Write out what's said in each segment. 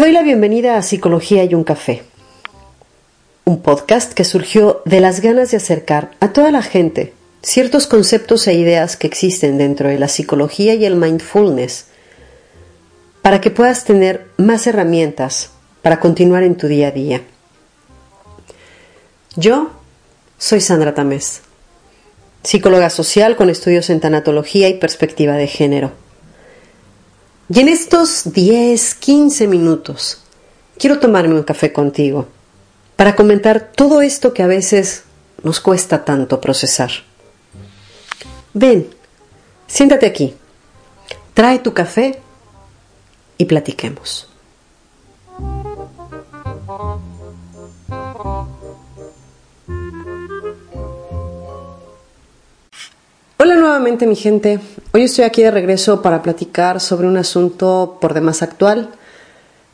Doy la bienvenida a Psicología y un café, un podcast que surgió de las ganas de acercar a toda la gente ciertos conceptos e ideas que existen dentro de la psicología y el mindfulness para que puedas tener más herramientas para continuar en tu día a día. Yo soy Sandra Tamés, psicóloga social con estudios en tanatología y perspectiva de género. Y en estos 10, 15 minutos quiero tomarme un café contigo para comentar todo esto que a veces nos cuesta tanto procesar. Ven, siéntate aquí, trae tu café y platiquemos. Hola nuevamente mi gente, hoy estoy aquí de regreso para platicar sobre un asunto por demás actual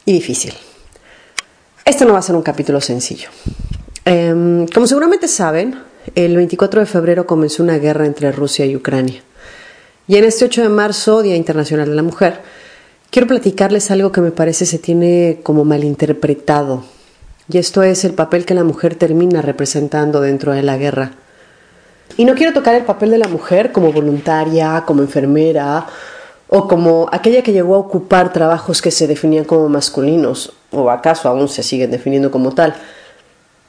y difícil. Este no va a ser un capítulo sencillo. Em, como seguramente saben, el 24 de febrero comenzó una guerra entre Rusia y Ucrania. Y en este 8 de marzo, Día Internacional de la Mujer, quiero platicarles algo que me parece se tiene como malinterpretado. Y esto es el papel que la mujer termina representando dentro de la guerra. Y no quiero tocar el papel de la mujer como voluntaria, como enfermera o como aquella que llegó a ocupar trabajos que se definían como masculinos o acaso aún se siguen definiendo como tal.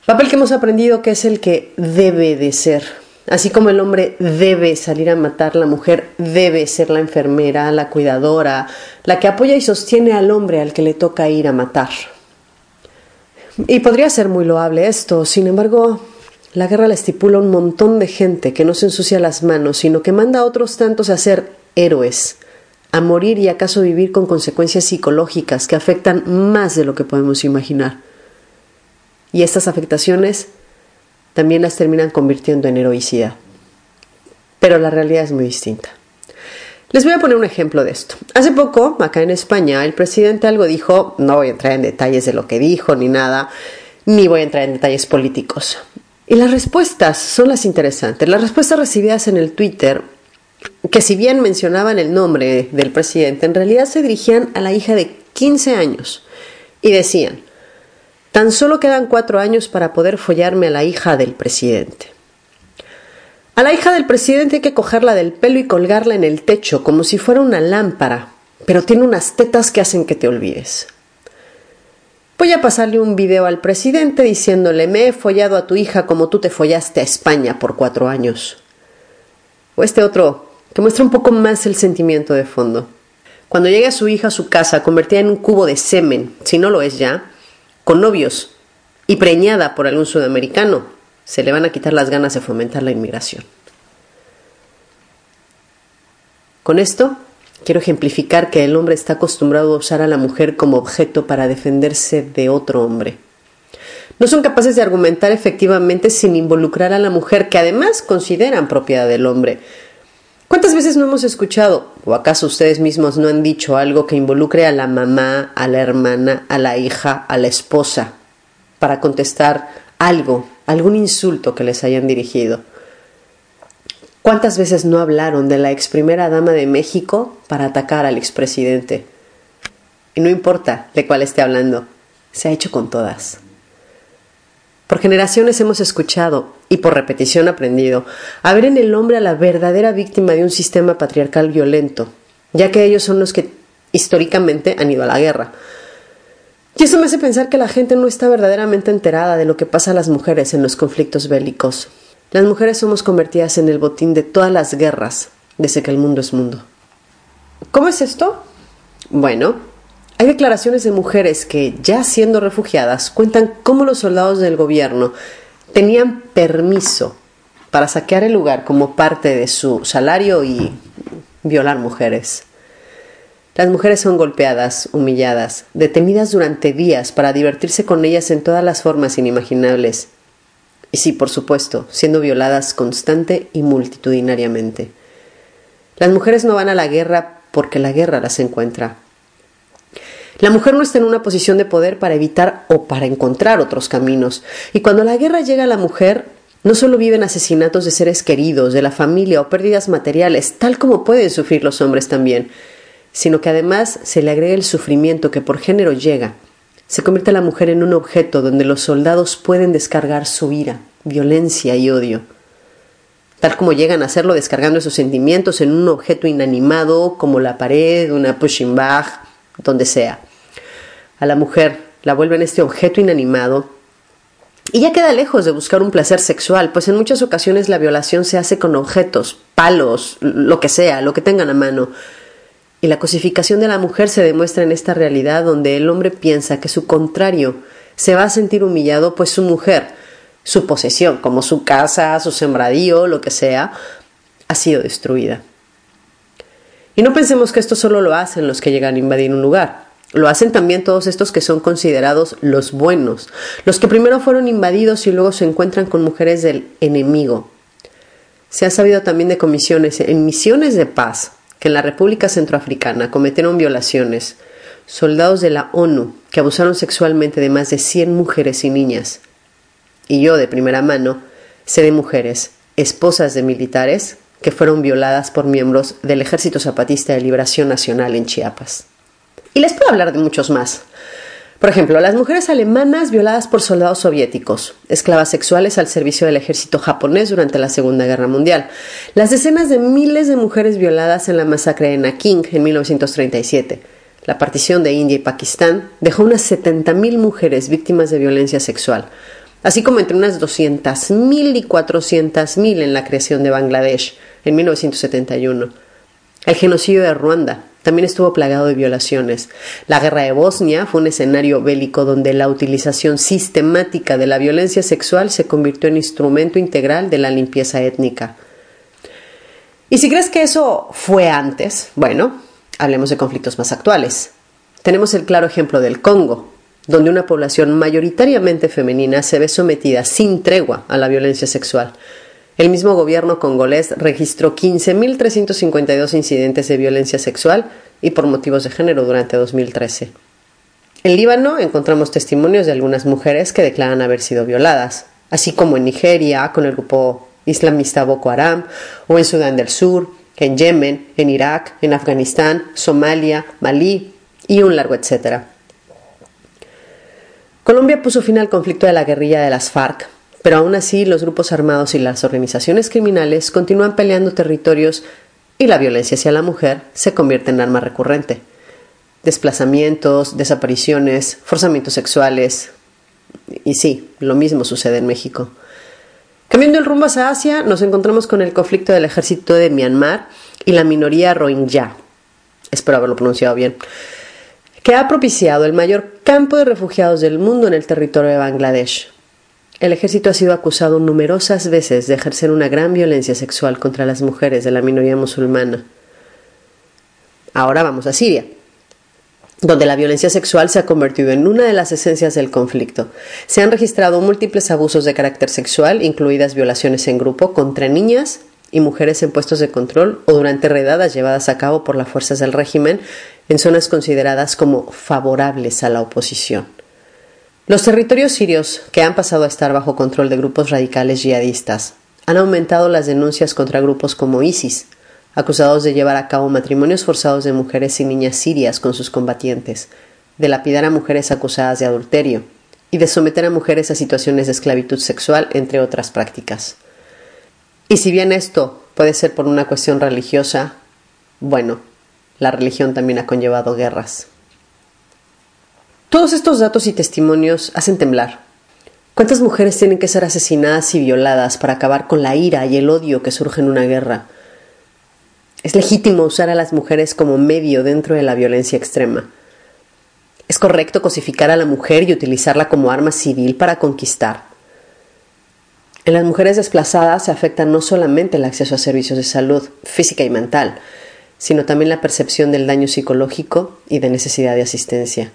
Papel que hemos aprendido que es el que debe de ser. Así como el hombre debe salir a matar, la mujer debe ser la enfermera, la cuidadora, la que apoya y sostiene al hombre al que le toca ir a matar. Y podría ser muy loable esto, sin embargo, la guerra la estipula un montón de gente que no se ensucia las manos, sino que manda a otros tantos a ser héroes, a morir y acaso vivir con consecuencias psicológicas que afectan más de lo que podemos imaginar. Y estas afectaciones también las terminan convirtiendo en heroicidad. Pero la realidad es muy distinta. Les voy a poner un ejemplo de esto. Hace poco, acá en España, el presidente algo dijo, no voy a entrar en detalles de lo que dijo ni nada, ni voy a entrar en detalles políticos, y las respuestas son las interesantes. Las respuestas recibidas en el Twitter, que si bien mencionaban el nombre del presidente, en realidad se dirigían a la hija de 15 años y decían, tan solo quedan cuatro años para poder follarme a la hija del presidente. A la hija del presidente hay que cogerla del pelo y colgarla en el techo como si fuera una lámpara, pero tiene unas tetas que hacen que te olvides. Voy a pasarle un video al presidente diciéndole me he follado a tu hija como tú te follaste a España por cuatro años. O este otro, que muestra un poco más el sentimiento de fondo. Cuando llegue a su hija a su casa, convertida en un cubo de semen, si no lo es ya, con novios y preñada por algún sudamericano, se le van a quitar las ganas de fomentar la inmigración. Con esto Quiero ejemplificar que el hombre está acostumbrado a usar a la mujer como objeto para defenderse de otro hombre. No son capaces de argumentar efectivamente sin involucrar a la mujer, que además consideran propiedad del hombre. ¿Cuántas veces no hemos escuchado, o acaso ustedes mismos no han dicho algo que involucre a la mamá, a la hermana, a la hija, a la esposa, para contestar algo, algún insulto que les hayan dirigido? ¿Cuántas veces no hablaron de la ex primera dama de México para atacar al expresidente? Y no importa de cuál esté hablando, se ha hecho con todas. Por generaciones hemos escuchado, y por repetición aprendido, a ver en el hombre a la verdadera víctima de un sistema patriarcal violento, ya que ellos son los que históricamente han ido a la guerra. Y eso me hace pensar que la gente no está verdaderamente enterada de lo que pasa a las mujeres en los conflictos bélicos. Las mujeres somos convertidas en el botín de todas las guerras desde que el mundo es mundo. ¿Cómo es esto? Bueno, hay declaraciones de mujeres que, ya siendo refugiadas, cuentan cómo los soldados del gobierno tenían permiso para saquear el lugar como parte de su salario y violar mujeres. Las mujeres son golpeadas, humilladas, detenidas durante días para divertirse con ellas en todas las formas inimaginables. Y sí, por supuesto, siendo violadas constante y multitudinariamente. Las mujeres no van a la guerra porque la guerra las encuentra. La mujer no está en una posición de poder para evitar o para encontrar otros caminos. Y cuando la guerra llega a la mujer, no solo viven asesinatos de seres queridos, de la familia o pérdidas materiales, tal como pueden sufrir los hombres también, sino que además se le agrega el sufrimiento que por género llega. Se convierte la mujer en un objeto donde los soldados pueden descargar su ira, violencia y odio. Tal como llegan a hacerlo descargando esos sentimientos en un objeto inanimado como la pared, una pushing bag, donde sea. A la mujer la vuelven este objeto inanimado y ya queda lejos de buscar un placer sexual, pues en muchas ocasiones la violación se hace con objetos, palos, lo que sea, lo que tengan a mano, y la cosificación de la mujer se demuestra en esta realidad donde el hombre piensa que su contrario se va a sentir humillado, pues su mujer, su posesión, como su casa, su sembradío, lo que sea, ha sido destruida. Y no pensemos que esto solo lo hacen los que llegan a invadir un lugar. Lo hacen también todos estos que son considerados los buenos, los que primero fueron invadidos y luego se encuentran con mujeres del enemigo. Se ha sabido también de comisiones en misiones de paz que en la República Centroafricana cometieron violaciones, soldados de la ONU que abusaron sexualmente de más de 100 mujeres y niñas. Y yo, de primera mano, sé de mujeres, esposas de militares, que fueron violadas por miembros del Ejército Zapatista de Liberación Nacional en Chiapas. Y les puedo hablar de muchos más. Por ejemplo, las mujeres alemanas violadas por soldados soviéticos, esclavas sexuales al servicio del ejército japonés durante la Segunda Guerra Mundial, las decenas de miles de mujeres violadas en la masacre de Naking en 1937. La partición de India y Pakistán dejó unas 70.000 mujeres víctimas de violencia sexual, así como entre unas 200.000 y 400.000 en la creación de Bangladesh en 1971. El genocidio de Ruanda, también estuvo plagado de violaciones. La guerra de Bosnia fue un escenario bélico donde la utilización sistemática de la violencia sexual se convirtió en instrumento integral de la limpieza étnica. Y si crees que eso fue antes, bueno, hablemos de conflictos más actuales. Tenemos el claro ejemplo del Congo, donde una población mayoritariamente femenina se ve sometida sin tregua a la violencia sexual. El mismo gobierno congolés registró 15.352 incidentes de violencia sexual y por motivos de género durante 2013. En Líbano encontramos testimonios de algunas mujeres que declaran haber sido violadas, así como en Nigeria con el grupo islamista Boko Haram, o en Sudán del Sur, en Yemen, en Irak, en Afganistán, Somalia, Malí y un largo etcétera. Colombia puso fin al conflicto de la guerrilla de las FARC pero aún así los grupos armados y las organizaciones criminales continúan peleando territorios y la violencia hacia la mujer se convierte en arma recurrente. Desplazamientos, desapariciones, forzamientos sexuales. Y sí, lo mismo sucede en México. Cambiando el rumbo hacia Asia, nos encontramos con el conflicto del ejército de Myanmar y la minoría Rohingya. Espero haberlo pronunciado bien que ha propiciado el mayor campo de refugiados del mundo en el territorio de Bangladesh. El ejército ha sido acusado numerosas veces de ejercer una gran violencia sexual contra las mujeres de la minoría musulmana. Ahora vamos a Siria, donde la violencia sexual se ha convertido en una de las esencias del conflicto. Se han registrado múltiples abusos de carácter sexual, incluidas violaciones en grupo contra niñas y mujeres en puestos de control o durante redadas llevadas a cabo por las fuerzas del régimen en zonas consideradas como favorables a la oposición. Los territorios sirios, que han pasado a estar bajo control de grupos radicales yihadistas, han aumentado las denuncias contra grupos como ISIS, acusados de llevar a cabo matrimonios forzados de mujeres y niñas sirias con sus combatientes, de lapidar a mujeres acusadas de adulterio y de someter a mujeres a situaciones de esclavitud sexual, entre otras prácticas. Y si bien esto puede ser por una cuestión religiosa, bueno, la religión también ha conllevado guerras. Todos estos datos y testimonios hacen temblar. ¿Cuántas mujeres tienen que ser asesinadas y violadas para acabar con la ira y el odio que surge en una guerra? Es legítimo usar a las mujeres como medio dentro de la violencia extrema. Es correcto cosificar a la mujer y utilizarla como arma civil para conquistar. En las mujeres desplazadas se afecta no solamente el acceso a servicios de salud física y mental, sino también la percepción del daño psicológico y de necesidad de asistencia.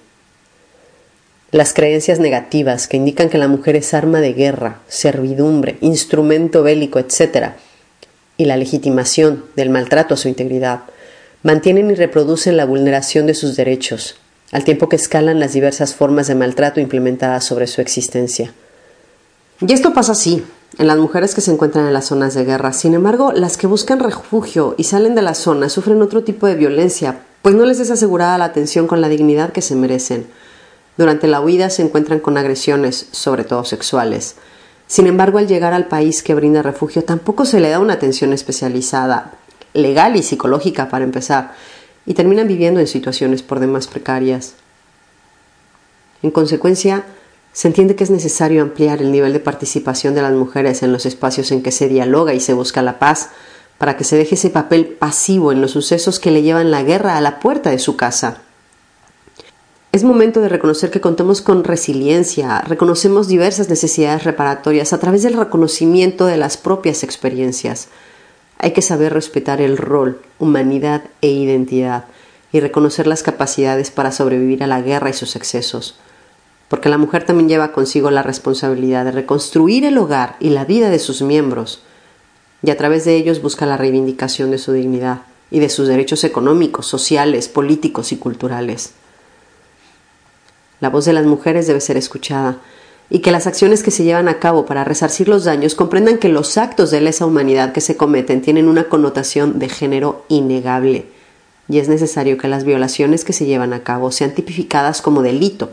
Las creencias negativas que indican que la mujer es arma de guerra, servidumbre, instrumento bélico, etc., y la legitimación del maltrato a su integridad, mantienen y reproducen la vulneración de sus derechos, al tiempo que escalan las diversas formas de maltrato implementadas sobre su existencia. Y esto pasa así, en las mujeres que se encuentran en las zonas de guerra. Sin embargo, las que buscan refugio y salen de la zona sufren otro tipo de violencia, pues no les es asegurada la atención con la dignidad que se merecen. Durante la huida se encuentran con agresiones, sobre todo sexuales. Sin embargo, al llegar al país que brinda refugio, tampoco se le da una atención especializada, legal y psicológica para empezar, y terminan viviendo en situaciones por demás precarias. En consecuencia, se entiende que es necesario ampliar el nivel de participación de las mujeres en los espacios en que se dialoga y se busca la paz, para que se deje ese papel pasivo en los sucesos que le llevan la guerra a la puerta de su casa. Es momento de reconocer que contamos con resiliencia, reconocemos diversas necesidades reparatorias a través del reconocimiento de las propias experiencias. Hay que saber respetar el rol, humanidad e identidad y reconocer las capacidades para sobrevivir a la guerra y sus excesos porque la mujer también lleva consigo la responsabilidad de reconstruir el hogar y la vida de sus miembros, y a través de ellos busca la reivindicación de su dignidad y de sus derechos económicos, sociales, políticos y culturales. La voz de las mujeres debe ser escuchada y que las acciones que se llevan a cabo para resarcir los daños comprendan que los actos de lesa humanidad que se cometen tienen una connotación de género innegable y es necesario que las violaciones que se llevan a cabo sean tipificadas como delito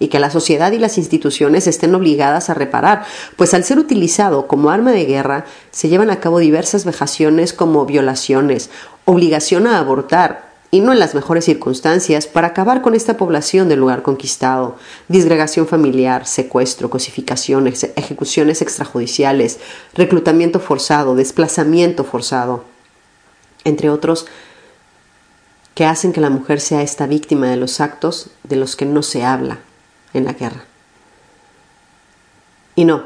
y que la sociedad y las instituciones estén obligadas a reparar, pues al ser utilizado como arma de guerra se llevan a cabo diversas vejaciones como violaciones, obligación a abortar, y no en las mejores circunstancias, para acabar con esta población del lugar conquistado, disgregación familiar, secuestro, cosificaciones, ejecuciones extrajudiciales, reclutamiento forzado, desplazamiento forzado, entre otros, que hacen que la mujer sea esta víctima de los actos de los que no se habla en la guerra. Y no,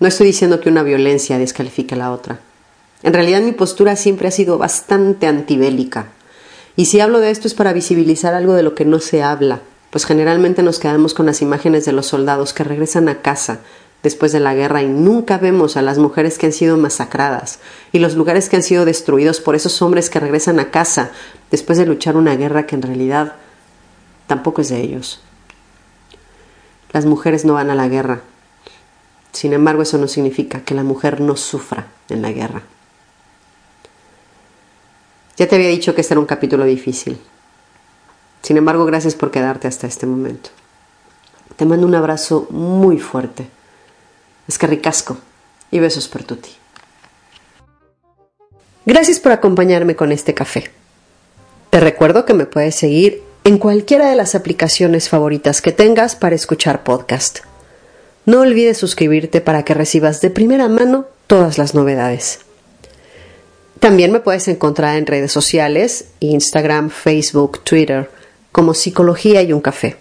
no estoy diciendo que una violencia descalifique a la otra. En realidad mi postura siempre ha sido bastante antibélica. Y si hablo de esto es para visibilizar algo de lo que no se habla, pues generalmente nos quedamos con las imágenes de los soldados que regresan a casa después de la guerra y nunca vemos a las mujeres que han sido masacradas y los lugares que han sido destruidos por esos hombres que regresan a casa después de luchar una guerra que en realidad tampoco es de ellos. Las mujeres no van a la guerra. Sin embargo, eso no significa que la mujer no sufra en la guerra. Ya te había dicho que este era un capítulo difícil. Sin embargo, gracias por quedarte hasta este momento. Te mando un abrazo muy fuerte. Es que ricasco y besos por tutti. Gracias por acompañarme con este café. Te recuerdo que me puedes seguir en cualquiera de las aplicaciones favoritas que tengas para escuchar podcast. No olvides suscribirte para que recibas de primera mano todas las novedades. También me puedes encontrar en redes sociales, Instagram, Facebook, Twitter, como Psicología y un café.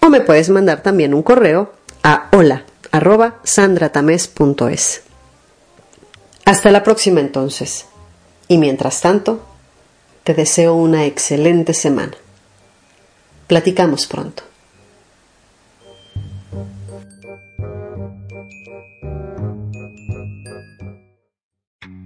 O me puedes mandar también un correo a hola Hasta la próxima entonces. Y mientras tanto, te deseo una excelente semana. Platicamos pronto.